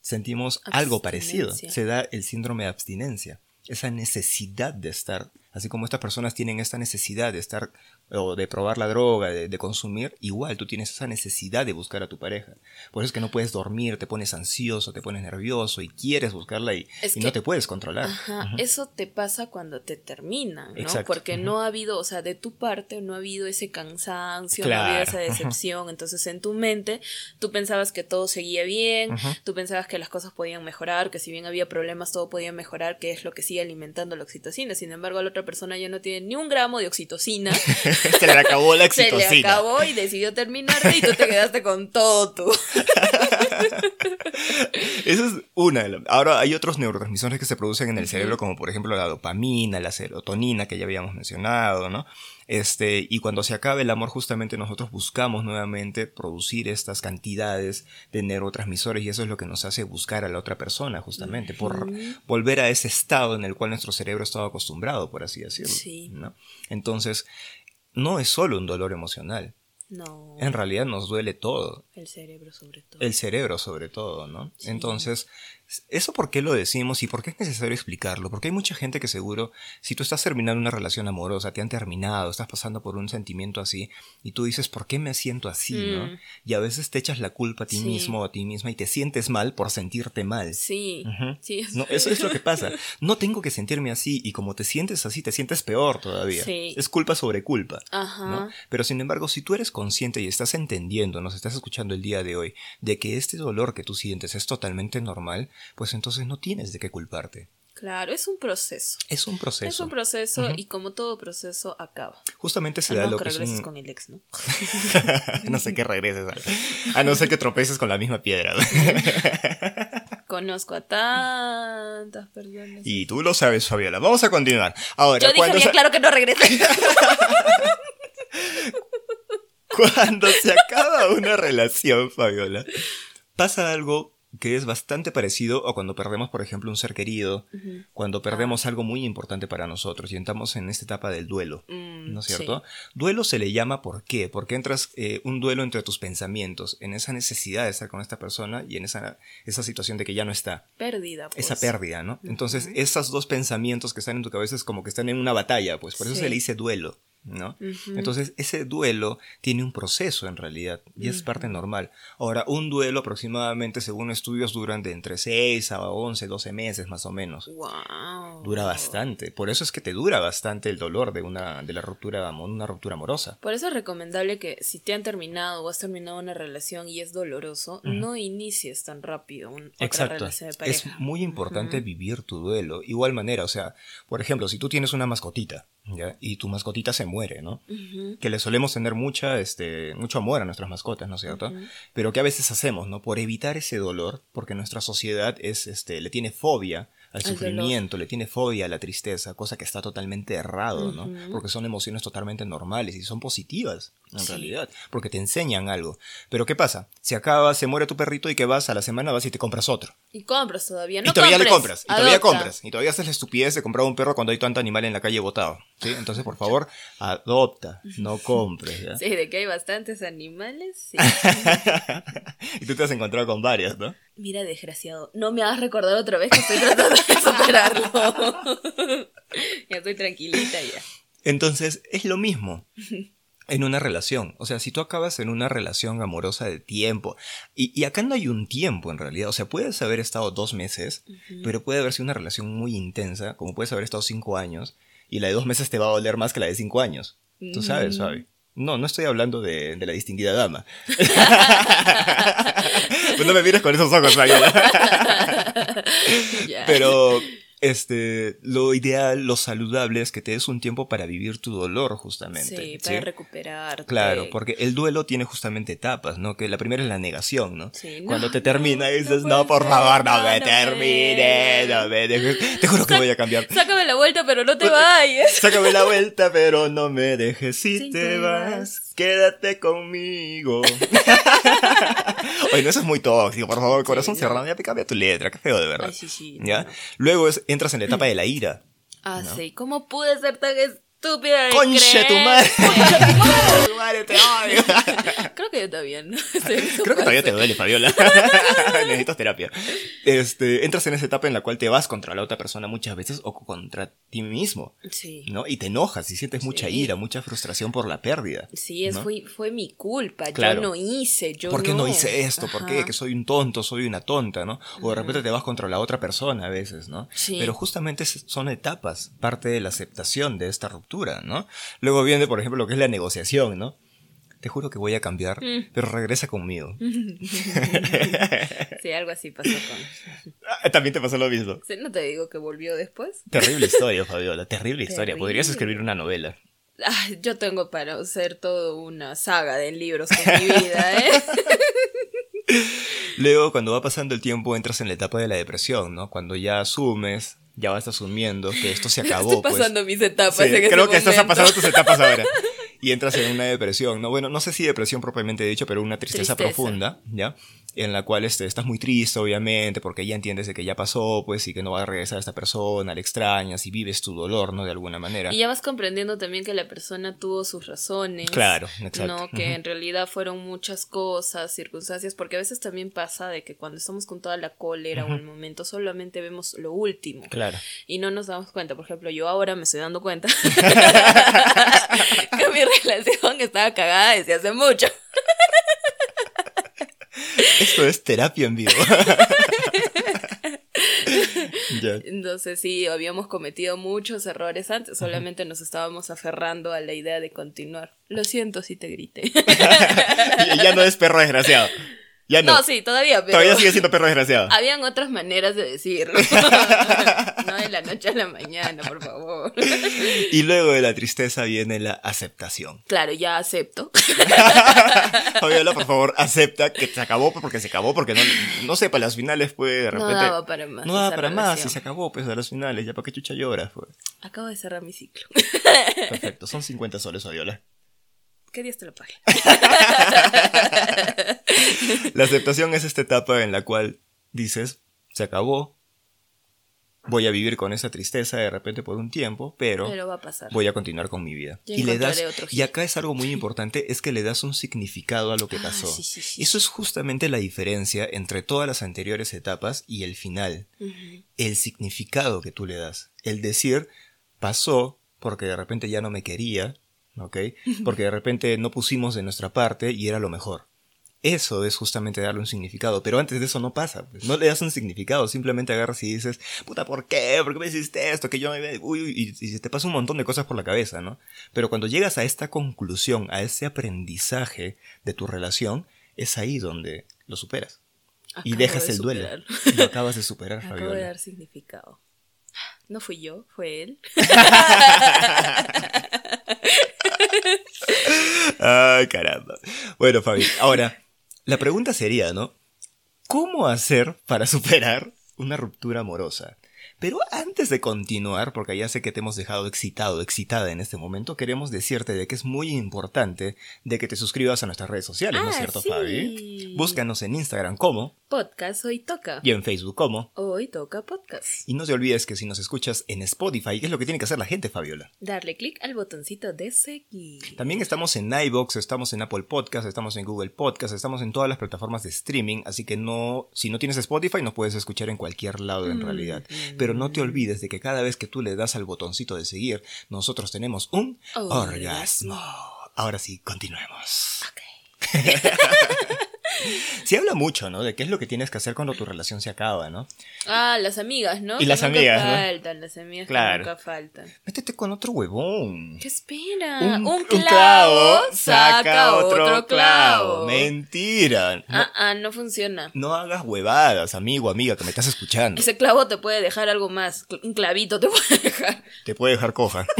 Sentimos algo parecido. Se da el síndrome de abstinencia esa necesidad de estar Así como estas personas tienen esta necesidad de estar o de probar la droga, de, consumir, igual tú tienes esa necesidad de buscar a tu pareja. Por eso es que no puedes dormir, te pones ansioso, te pones nervioso y quieres buscarla y, no te puedes controlar. Ajá, eso te pasa cuando te termina, ¿no? Porque no ha habido, o sea, de tu parte no ha habido ese cansancio, no ha habido esa decepción. Entonces en tu mente tú pensabas que todo seguía bien, tú pensabas que las cosas podían mejorar, que si bien había problemas todo podía mejorar, que es lo que sigue alimentando la oxitocina. Sin embargo, la otra persona ya no tiene ni un gramo de oxitocina. <laughs> <laughs> Se le acabó la oxitocina. Se le acabó y decidió terminarte y tú te quedaste con todo tú. <laughs> Esa es una. Ahora hay otros neurotransmisores que se producen en el cerebro, como por ejemplo la dopamina, la serotonina que ya habíamos mencionado, ¿no? Este, y cuando se acabe el amor, justamente nosotros buscamos nuevamente producir estas cantidades de neurotransmisores y eso es lo que nos hace buscar a la otra persona, justamente, por volver a ese estado en el cual nuestro cerebro estaba acostumbrado, por así decirlo. ¿no? Entonces, no es solo un dolor emocional. No. En realidad nos duele todo. El cerebro sobre todo. El cerebro sobre todo, ¿no? Entonces, ¿Eso por qué lo decimos y por qué es necesario explicarlo? Porque hay mucha gente que seguro, si tú estás terminando una relación amorosa, te han terminado, estás pasando por un sentimiento así, y tú dices, ¿por qué me siento así? ¿no? Mm. Y a veces te echas la culpa a ti mismo o a ti misma y te sientes mal por sentirte mal. Sí, sí. No, eso es lo que pasa. No tengo que sentirme así y como te sientes así, te sientes peor todavía. Sí. Es culpa sobre culpa. Ajá. Pero sin embargo, si tú eres consciente y estás entendiendo, nos estás escuchando el día de hoy, de que este dolor que tú sientes es totalmente normal, pues entonces no tienes de qué culparte. Claro, es un proceso. Es un proceso. Es un proceso y como todo proceso acaba. Justamente se da lo que, regreses con el ex, ¿no? <laughs> no sé que regreses. A... no ser que tropeces con la misma piedra. <laughs> Conozco a tantas personas. Y tú lo sabes, Fabiola. Vamos a continuar. Ahora, Yo dije bien claro que no regreses. <laughs> cuando se acaba una relación, Fabiola, pasa algo que es bastante parecido a cuando perdemos, por ejemplo, un ser querido, cuando perdemos ah. algo muy importante para nosotros y entramos en esta etapa del duelo, mm, ¿no es cierto? Duelo se le llama ¿por qué? Porque entras eh, un duelo entre tus pensamientos, en esa necesidad de estar con esta persona y en esa, esa situación de que ya no está. Pérdida. Pues. Esa pérdida, ¿no? Entonces, esos dos pensamientos que están en tu cabeza es como que están en una batalla, pues por eso se le dice duelo. ¿No? Entonces, ese duelo tiene un proceso en realidad y es parte normal. Ahora, un duelo aproximadamente, según estudios, duran de entre 6 a 11, 12 meses más o menos. Dura bastante. Por eso es que te dura bastante el dolor de una de la ruptura, una ruptura amorosa. Por eso es recomendable que si te han terminado o has terminado una relación y es doloroso, no inicies tan rápido una Exacto. relación de pareja. Es muy importante vivir tu duelo. Igual manera, o sea, por ejemplo, si tú tienes una mascotita, y tu mascotita se muere, ¿no? Que le solemos tener mucha, este, mucho amor a nuestras mascotas, ¿no es cierto? Pero que a veces hacemos, ¿no? Por evitar ese dolor, porque nuestra sociedad es, este, le tiene fobia al sufrimiento, le tiene fobia a la tristeza, cosa que está totalmente errado, ¿no? Porque son emociones totalmente normales y son positivas, en realidad, porque te enseñan algo. Pero ¿qué pasa? Si acaba, se muere tu perrito y que vas a la semana, vas y te compras otro. Y compras todavía, no Y todavía le compras, y todavía compras, y todavía haces la estupidez de comprar un perro cuando hay tanto animal en la calle botado, ¿sí? Entonces, por favor, adopta, no <laughs> compres, Sí, de que hay bastantes animales, sí. <laughs> y tú te has encontrado con varias, ¿no? Mira, desgraciado, no me hagas recordar otra vez que estoy tratando de <laughs> superarlo. <laughs> ya estoy tranquilita ya. Entonces, es lo mismo en una relación. O sea, si tú acabas en una relación amorosa de tiempo, y, acá no hay un tiempo en realidad, o sea, puedes haber estado dos meses, pero puede haber sido una relación muy intensa, como puedes haber estado cinco años, y la de dos meses te va a doler más que la de cinco años. Tú sabes, Fabi. No, no estoy hablando de, la distinguida dama. <laughs> pues no me mires con esos ojos, <laughs> Pero este, lo ideal, lo saludable es que te des un tiempo para vivir tu dolor, justamente. Sí, para recuperar. Claro, porque el duelo tiene justamente etapas, ¿no? Que la primera es la negación, ¿no? Sí, Cuando te termina y dices, no, por favor, no, me termine, no me dejes. Te juro que voy a cambiar. Sácame la vuelta, pero no te vayas. Sácame la <laughs> vuelta, pero no me dejes si te vas. Quédate conmigo. <laughs> Oye, no, eso es muy tóxico, por favor, corazón cerrado, ya cambia tu letra, qué feo de verdad. sí, sí. ¿Ya? Luego entras en la etapa de la ira. Ah, sí, ¿cómo pude ser tan estúpida de ¡Conche tu madre! <laughs> ¡Conche tu madre! ¡Te odio! <laughs> Creo que yo también. ¿no? Creo que todavía te duele, Fabiola. <laughs> Necesitas terapia. Este, entras en esa etapa en la cual te vas contra la otra persona muchas veces o contra ti mismo. Sí. ¿No? Y te enojas y sientes mucha Sí. ira, mucha frustración por la pérdida. Sí, es, ¿no? fue, fue mi culpa. Claro. Yo no hice. Yo ¿Por qué no, no hice esto? ¿Por qué? Que soy un tonto, soy una tonta, ¿no? O de repente te vas contra la otra persona a veces, ¿no? Sí. Pero justamente son etapas, parte de la aceptación de esta ruptura, ¿no? Luego viene, por ejemplo, lo que es la negociación, ¿no? Te juro que voy a cambiar, Mm. pero regresa conmigo. <laughs> Sí, algo así pasó con. Ah, También te pasó lo mismo. No te digo que volvió después. Terrible historia, Fabiola, terrible historia. Podrías escribir una novela. Ah, yo tengo para hacer toda una saga de libros con mi vida, ¿eh? <laughs> Luego, cuando va pasando el tiempo, entras en la etapa de la depresión, ¿no? Cuando ya asumes, ya vas asumiendo que esto se <laughs> acabó. Estoy pues. pasando mis etapas Sí, en ese creo que estás momento. pasando tus etapas ahora. <laughs> Y entras en una depresión, ¿no? Bueno, no sé si depresión propiamente dicho, pero una tristeza, Tristeza. profunda, ¿ya? En la cual este, estás muy triste, obviamente, porque ya entiendes de que ya pasó, pues, y que no va a regresar esta persona, la extrañas y vives tu dolor, ¿no? De alguna manera. Y ya vas comprendiendo también que la persona tuvo sus razones. Claro, exacto. No, que en realidad fueron muchas cosas, circunstancias, porque a veces también pasa de que cuando estamos con toda la cólera o el momento solamente vemos lo último Claro. y no nos damos cuenta. Por ejemplo, yo ahora me estoy dando cuenta <laughs> <laughs> que mi relación estaba cagada desde hace mucho. Esto es terapia en vivo. <laughs> Entonces sí, habíamos cometido muchos errores antes, solamente nos estábamos aferrando a la idea de continuar. Lo siento si te grité. <laughs> Ya no es perro desgraciado. Ya no. No, sí, todavía, pero Todavía sigue siendo perro desgraciado. <laughs> habían otras maneras de decirlo. No de la noche a la mañana, por favor. Y luego de la tristeza viene la aceptación. Claro, ya acepto. <laughs> Fabiola, por favor, acepta que se acabó porque se acabó, porque no, no sé, para las finales, pues, de No repente. daba para más. No daba para más y se acabó, pues, a las finales. Ya para qué chucha lloras, pues. Acabo de cerrar mi ciclo. Perfecto, son 50 soles, Fabiola. ¿Qué días te lo pague? La aceptación es esta etapa en la cual dices, se acabó, voy a vivir con esa tristeza de repente por un tiempo, pero, Pero va a pasar. voy a continuar con mi vida. Y le das, y acá es algo muy importante, es que le das un significado a lo que Ah, pasó. sí, sí, sí, Eso es justamente la diferencia entre todas las anteriores etapas y el final. El significado que tú le das. El decir, pasó porque de repente ya no me quería, ¿ok? <laughs> Porque de repente no pusimos de nuestra parte y era lo mejor. Eso es justamente darle un significado, pero antes de eso no pasa, pues. no le das un significado, simplemente agarras y dices, puta, ¿por qué? ¿Por qué me hiciste esto? Que yo me... Uy, uy, y, y se te pasa un montón de cosas por la cabeza, ¿no? Pero cuando llegas a esta conclusión, a ese aprendizaje de tu relación, es ahí donde lo superas. y dejas de el duelo. Y lo acabas de superar, <laughs> Acabo Fabiola. de dar significado. No fui yo, fue él. <laughs> <laughs> Ay, caramba. Bueno, Fabi, ahora, la pregunta sería, ¿no? ¿Cómo hacer para superar una ruptura amorosa? Pero antes de continuar, porque ya sé que te hemos dejado excitado, excitada en este momento, queremos decirte de que es muy importante de que te suscribas a nuestras redes sociales, ¿no es Ah, cierto, sí. Fabi? Búscanos en Instagram como Podcast Hoy Toca. y en Facebook como. Hoy toca podcast. Y no te olvides que si nos escuchas en Spotify, ¿qué es lo que tiene que hacer la gente, Fabiola? Darle clic al botoncito de seguir. También estamos en iBox, estamos en Apple Podcast, estamos en Google Podcast, estamos en todas las plataformas de streaming, así que no, si no tienes Spotify, nos puedes escuchar en cualquier lado en Mm, realidad. mm. Pero no te olvides de que cada vez que tú le das al botoncito de seguir, nosotros tenemos un Orgasmo. orgasmo. Ahora sí, continuemos. Ok. <laughs> <laughs> Se habla mucho, ¿no? De qué es lo que tienes que hacer cuando tu relación se acaba, ¿no? Ah, las amigas, ¿no? Y Que las nunca amigas, ¿no? faltan, las amigas Claro. que nunca faltan. Métete con otro huevón. ¿Qué espera? Un, Un, un clavo, saca otro clavo. Mentira. No, Ah, ah, no funciona. no hagas huevadas, amigo, amiga, que me estás escuchando. Ese clavo te puede dejar algo más. Un clavito te puede dejar. Te puede dejar coja. <laughs>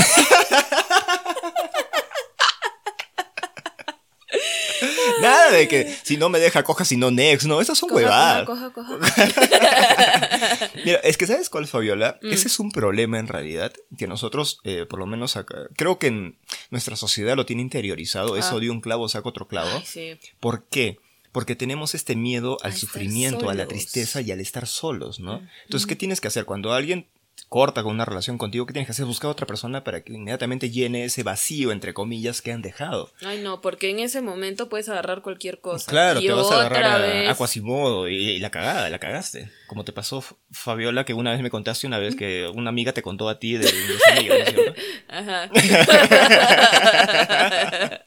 Nada de que si no me deja coja, si no next. No, esas son Coja, huevadas. coja, coja. <laughs> Mira, es que ¿sabes cuál, Fabiola? Mm. Ese es un problema en realidad que nosotros, eh, por lo menos acá, creo que en nuestra sociedad lo tiene interiorizado, eso Ah. de un clavo saca otro clavo. Ay, sí. ¿Por qué? Porque tenemos este miedo al sufrimiento, a la tristeza y al estar solos, ¿no? Entonces, ¿qué tienes que hacer? Cuando alguien corta con una relación contigo, ¿qué tienes que hacer? Buscar a otra persona para que inmediatamente llene ese vacío, entre comillas, que han dejado. Ay, no, porque en ese momento puedes agarrar cualquier cosa. Claro, te vas a agarrar a, a Quasimodo y, la cagada, la cagaste. Como te pasó, Fabiola, que una vez me contaste una vez que una amiga te contó a ti de, de <laughs> Ajá. <laughs>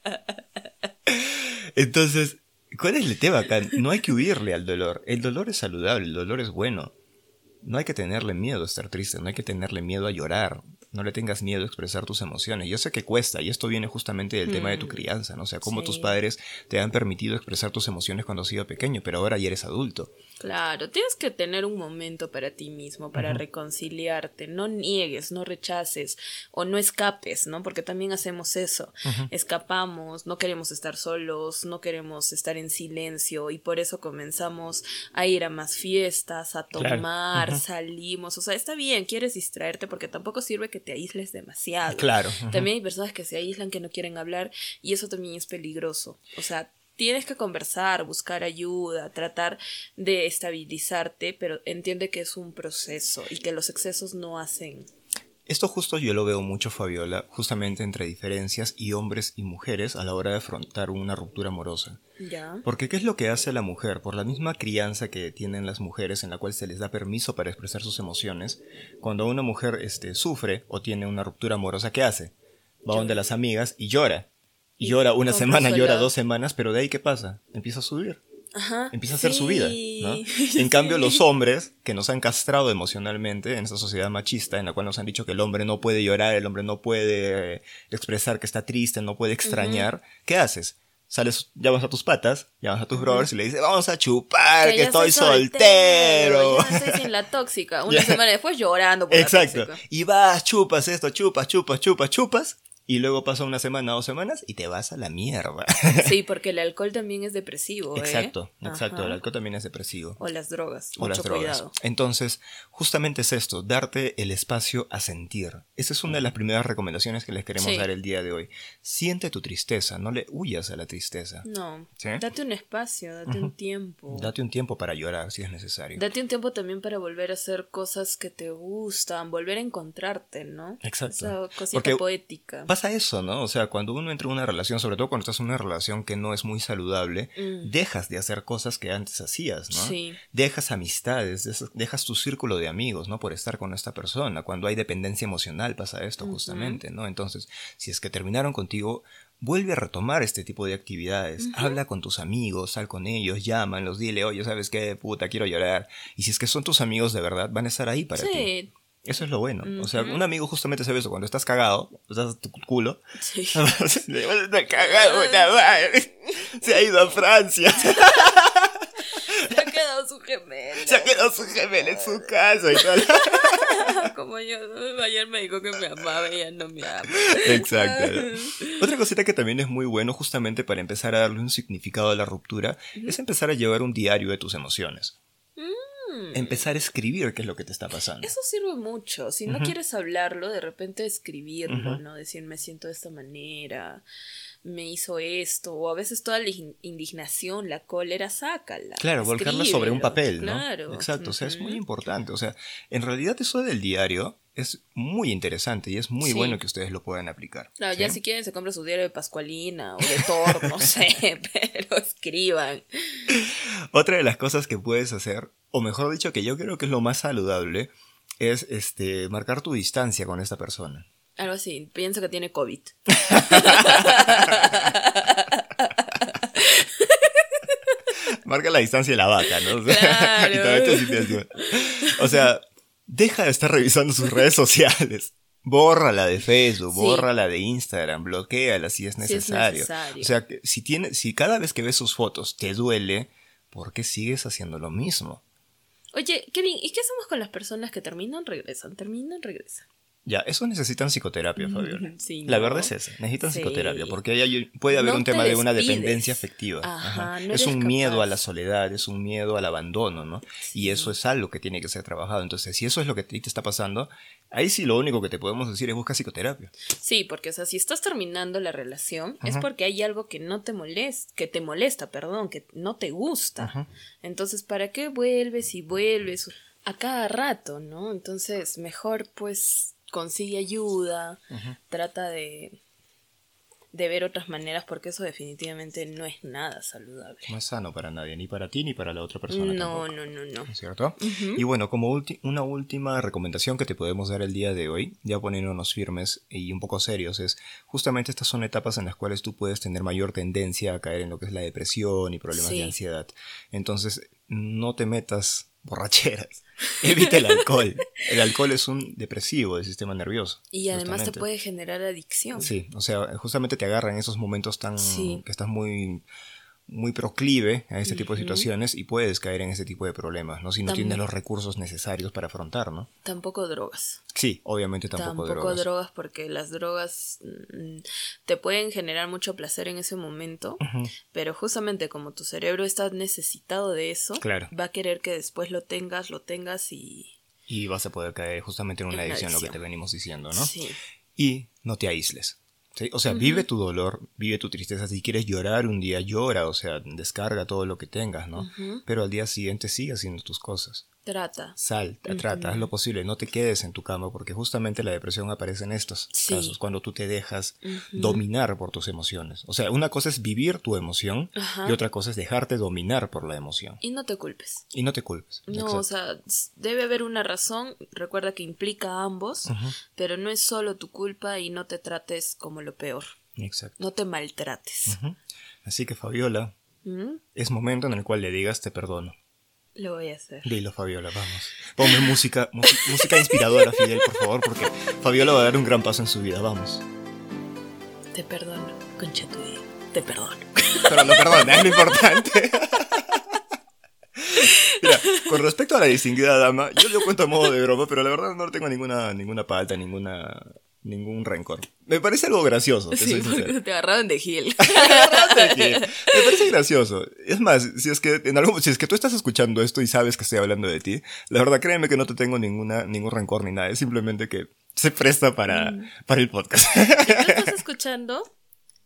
Entonces, ¿cuál es el tema acá? No hay que huirle al dolor. El dolor es saludable, el dolor es bueno no hay que tenerle miedo a estar triste, no hay que tenerle miedo a llorar, no le tengas miedo a expresar tus emociones. Yo sé que cuesta, y esto viene justamente del tema de tu mm. crianza, ¿no? O sea, cómo tus padres te han permitido expresar tus emociones cuando has sido pequeño, pero ahora ya eres adulto. Claro, tienes que tener un momento para ti mismo, para reconciliarte. No niegues, no rechaces o no escapes, ¿no? Porque también hacemos eso. Escapamos, no queremos estar solos, no queremos estar en silencio y por eso comenzamos a ir a más fiestas, a tomar, salimos. O sea, está bien, quieres distraerte porque tampoco sirve que te aísles demasiado. Claro. También hay personas que se aíslan, que no quieren hablar y eso también es peligroso. O sea, tienes que conversar, buscar ayuda, tratar de estabilizarte, pero entiende que es un proceso y que los excesos no hacen. Esto justo yo lo veo mucho, Fabiola, justamente entre diferencias y hombres y mujeres a la hora de afrontar una ruptura amorosa. Ya. Porque ¿qué es lo que hace la mujer? Por la misma crianza que tienen las mujeres en la cual se les da permiso para expresar sus emociones, cuando una mujer este, sufre o tiene una ruptura amorosa, ¿qué hace? Va donde las amigas y llora. Y llora una semana, llora dos semanas, pero de ahí ¿qué pasa? Empieza a subir. Empieza a hacer su vida. ¿no? <laughs> En cambio, los hombres que nos han castrado emocionalmente en esta sociedad machista, en la cual nos han dicho que el hombre no puede llorar, el hombre no puede expresar que está triste, no puede extrañar, ¿qué haces? Sales, llamas a tus patas, llamas a tus brothers y le dices, vamos a chupar, que, estoy soltero. Ya estoy sin la tóxica. Una <laughs> semana después llorando por Exacto. y vas, chupas esto, chupas, chupas, chupas, chupas y luego pasa una semana, dos semanas y te vas a la mierda. <laughs> Sí, <laughs> porque el alcohol también es depresivo. ¿eh? Exacto, exacto, el alcohol también es depresivo. O las drogas. O las drogas. Entonces, justamente es esto, darte el espacio a sentir. Esa es una de las primeras recomendaciones que les queremos dar el día de hoy. Siente tu tristeza, no le huyas a la tristeza. No. Date un espacio, date un tiempo. Date un tiempo para llorar si es necesario. Date un tiempo también para volver a hacer cosas que te gustan, volver a encontrarte, ¿no? Exacto. Esa cosita poética pasa eso, ¿no? O sea, cuando uno entra en una relación, sobre todo cuando estás en una relación que no es muy saludable, mm. dejas de hacer cosas que antes hacías, ¿no? Sí. Dejas amistades, dejas tu círculo de amigos, ¿no? Por estar con esta persona. Cuando hay dependencia emocional pasa esto justamente, ¿no? Entonces, si es que terminaron contigo, vuelve a retomar este tipo de actividades. Habla con tus amigos, sal con ellos, llámanlos, dile, oye, ¿sabes qué? Puta, quiero llorar. Y si es que son tus amigos de verdad, van a estar ahí para sí. ti. Eso es lo bueno. O sea, un amigo justamente sabe eso. Cuando estás cagado, estás tu culo. Sí. <laughs> está cagado, <laughs> Se ha ido a Francia. <laughs> Se ha quedado su gemela. Se ha quedado su gemela en su casa y tal. Como yo, ayer me dijo que me amaba y ya no me ama. Exacto. Otra cosita que también es muy bueno justamente para empezar a darle un significado a la ruptura es empezar a llevar un diario de tus emociones. Mm. Empezar a escribir qué es lo que te está pasando. Eso sirve mucho. Si no quieres hablarlo, de repente escribirlo, ¿no? Decir, me siento de esta manera, me hizo esto, o a veces toda la indignación, la cólera, sácala. Claro, volcarla sobre un papel, ¿no? Claro. Exacto, o sea, es muy importante. O sea, en realidad eso del diario es muy interesante y es muy bueno que ustedes lo puedan aplicar. Claro, ya si quieren se compra su diario de Pascualina o de Thor, no sé, <laughs> pero escriban. Otra de las cosas que puedes hacer, o mejor dicho, que yo creo que es lo más saludable, es este marcar tu distancia con esta persona. Algo así, pienso que tiene COVID. <laughs> Marca la distancia de la vaca, ¿no? claro. o sea, deja de estar revisando sus redes sociales. Bórrala de Facebook, bórrala de Instagram, bloqueala si es necesario. Si es necesario. O sea, si, tiene, si cada vez que ves sus fotos te duele, ¿por qué sigues haciendo lo mismo? Oye, Kevin, ¿y qué hacemos con las personas que terminan, regresan, terminan, regresan? Ya, eso necesitan psicoterapia, Fabiola. La verdad es esa, necesitan psicoterapia, porque hay, puede haber un tema de una dependencia afectiva. Ajá, es un miedo a la soledad, es un miedo al abandono, ¿no? Y eso es algo que tiene que ser trabajado. Entonces, si eso es lo que te, te está pasando, ahí sí lo único que te podemos decir es busca psicoterapia. Sí, porque, o sea, si estás terminando la relación, es porque hay algo que no te molesta, que te molesta, perdón, que no te gusta. Entonces, ¿para qué vuelves y vuelves? a cada rato, ¿no? Entonces, mejor pues consigue ayuda, trata de de ver otras maneras porque eso definitivamente no es nada saludable. No es sano para nadie, ni para ti ni para la otra persona. No, no, no, no. ¿Cierto? Y bueno, como una última recomendación que te podemos dar el día de hoy, ya poniéndonos firmes y un poco serios, es justamente estas son etapas en las cuales tú puedes tener mayor tendencia a caer en lo que es la depresión y problemas de ansiedad. Entonces, no te metas borracheras. <laughs> Evita el alcohol. El alcohol es un depresivo del sistema nervioso. Y además te puede generar adicción. Sí, o sea, justamente te agarra en esos momentos tan que estás muy muy proclive a este tipo de situaciones y puedes caer en ese tipo de problemas, ¿no? Si no tienes los recursos necesarios para afrontar, ¿no? Tampoco drogas. Sí, obviamente tampoco, tampoco drogas. porque las drogas mm, te pueden generar mucho placer en ese momento, pero justamente como tu cerebro está necesitado de eso, va a querer que después lo tengas, lo tengas y... Y vas a poder caer justamente en una adicción, lo que te venimos diciendo, ¿no? Sí. Y no te aísles. O sea, vive tu dolor, vive tu tristeza. Si quieres llorar un día, llora, o sea, descarga todo lo que tengas, ¿no? Pero al día siguiente sigue haciendo tus cosas. Trata. Sal, trata, haz lo posible, no te quedes en tu cama, porque justamente la depresión aparece en estos casos, cuando tú te dejas dominar por tus emociones. O sea, una cosa es vivir tu emoción y otra cosa es dejarte dominar por la emoción. Y no te culpes. Y no te culpes. No, o sea, debe haber una razón, recuerda que implica a ambos, pero no es solo tu culpa y no te trates como lo peor. Exacto. No te maltrates. Así que Fabiola, es momento en el cual le digas te perdono. Lo voy a hacer. Dilo, Fabiola, vamos. Ponme música, música inspiradora, Fidel, por favor, porque Fabiola va a dar un gran paso en su vida, vamos. Te perdono, concha tu Te perdono. Pero no perdona, es lo importante. Mira, con respecto a la distinguida dama, yo lo cuento a modo de broma, pero la verdad no tengo ninguna, ninguna falta, ninguna ningún rencor. Me parece algo gracioso. Te, sí, te agarraron de Gil. <laughs> <laughs> Me parece gracioso. Es más, si es que en algo, si es que tú estás escuchando esto y sabes que estoy hablando de ti, la verdad créeme que no te tengo ninguna, ningún rencor ni nada. Es simplemente que se presta para, mm. para el podcast. Si tú estás <laughs> escuchando,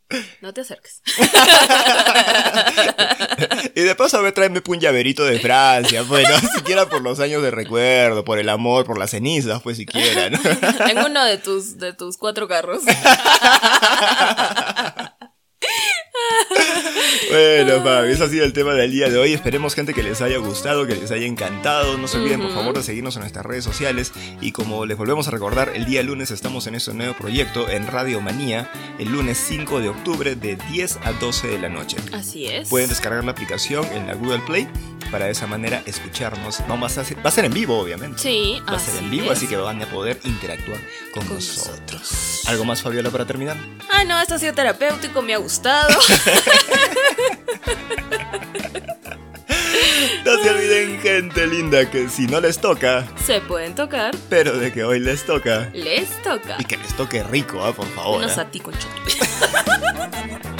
<laughs> no te acerques. <laughs> y de paso, a ver, tráeme un llaverito de Francia, pues, ¿no? <laughs> Siquiera por los años de recuerdo, por el amor, por las cenizas, pues, siquiera, ¿no? en uno de tus, de tus cuatro carros. Bueno, Fabi, ese ha sido el tema del día de hoy. Esperemos, gente, que les haya gustado, que les haya encantado. No se olviden, por favor, de seguirnos en nuestras redes sociales. Y como les volvemos a recordar, el día lunes estamos en este nuevo proyecto en Radio Manía, el lunes 5 de octubre, de 10 a 12 de la noche. Así es. Pueden descargar la aplicación en la Google Play para de esa manera escucharnos. Vamos a va a ser en vivo, obviamente. Sí, va a ser en vivo, así que van a poder interactuar con, nosotros. ¿Algo más, Fabiola, para terminar? Ah, no, esto ha sido terapéutico, me ha gustado. <laughs> No se olviden, gente linda, que si no les toca, se pueden tocar, pero de que hoy les toca, les toca. Y que les toque rico, ¿ah? por favor. Unos ¿eh? a ti, <laughs>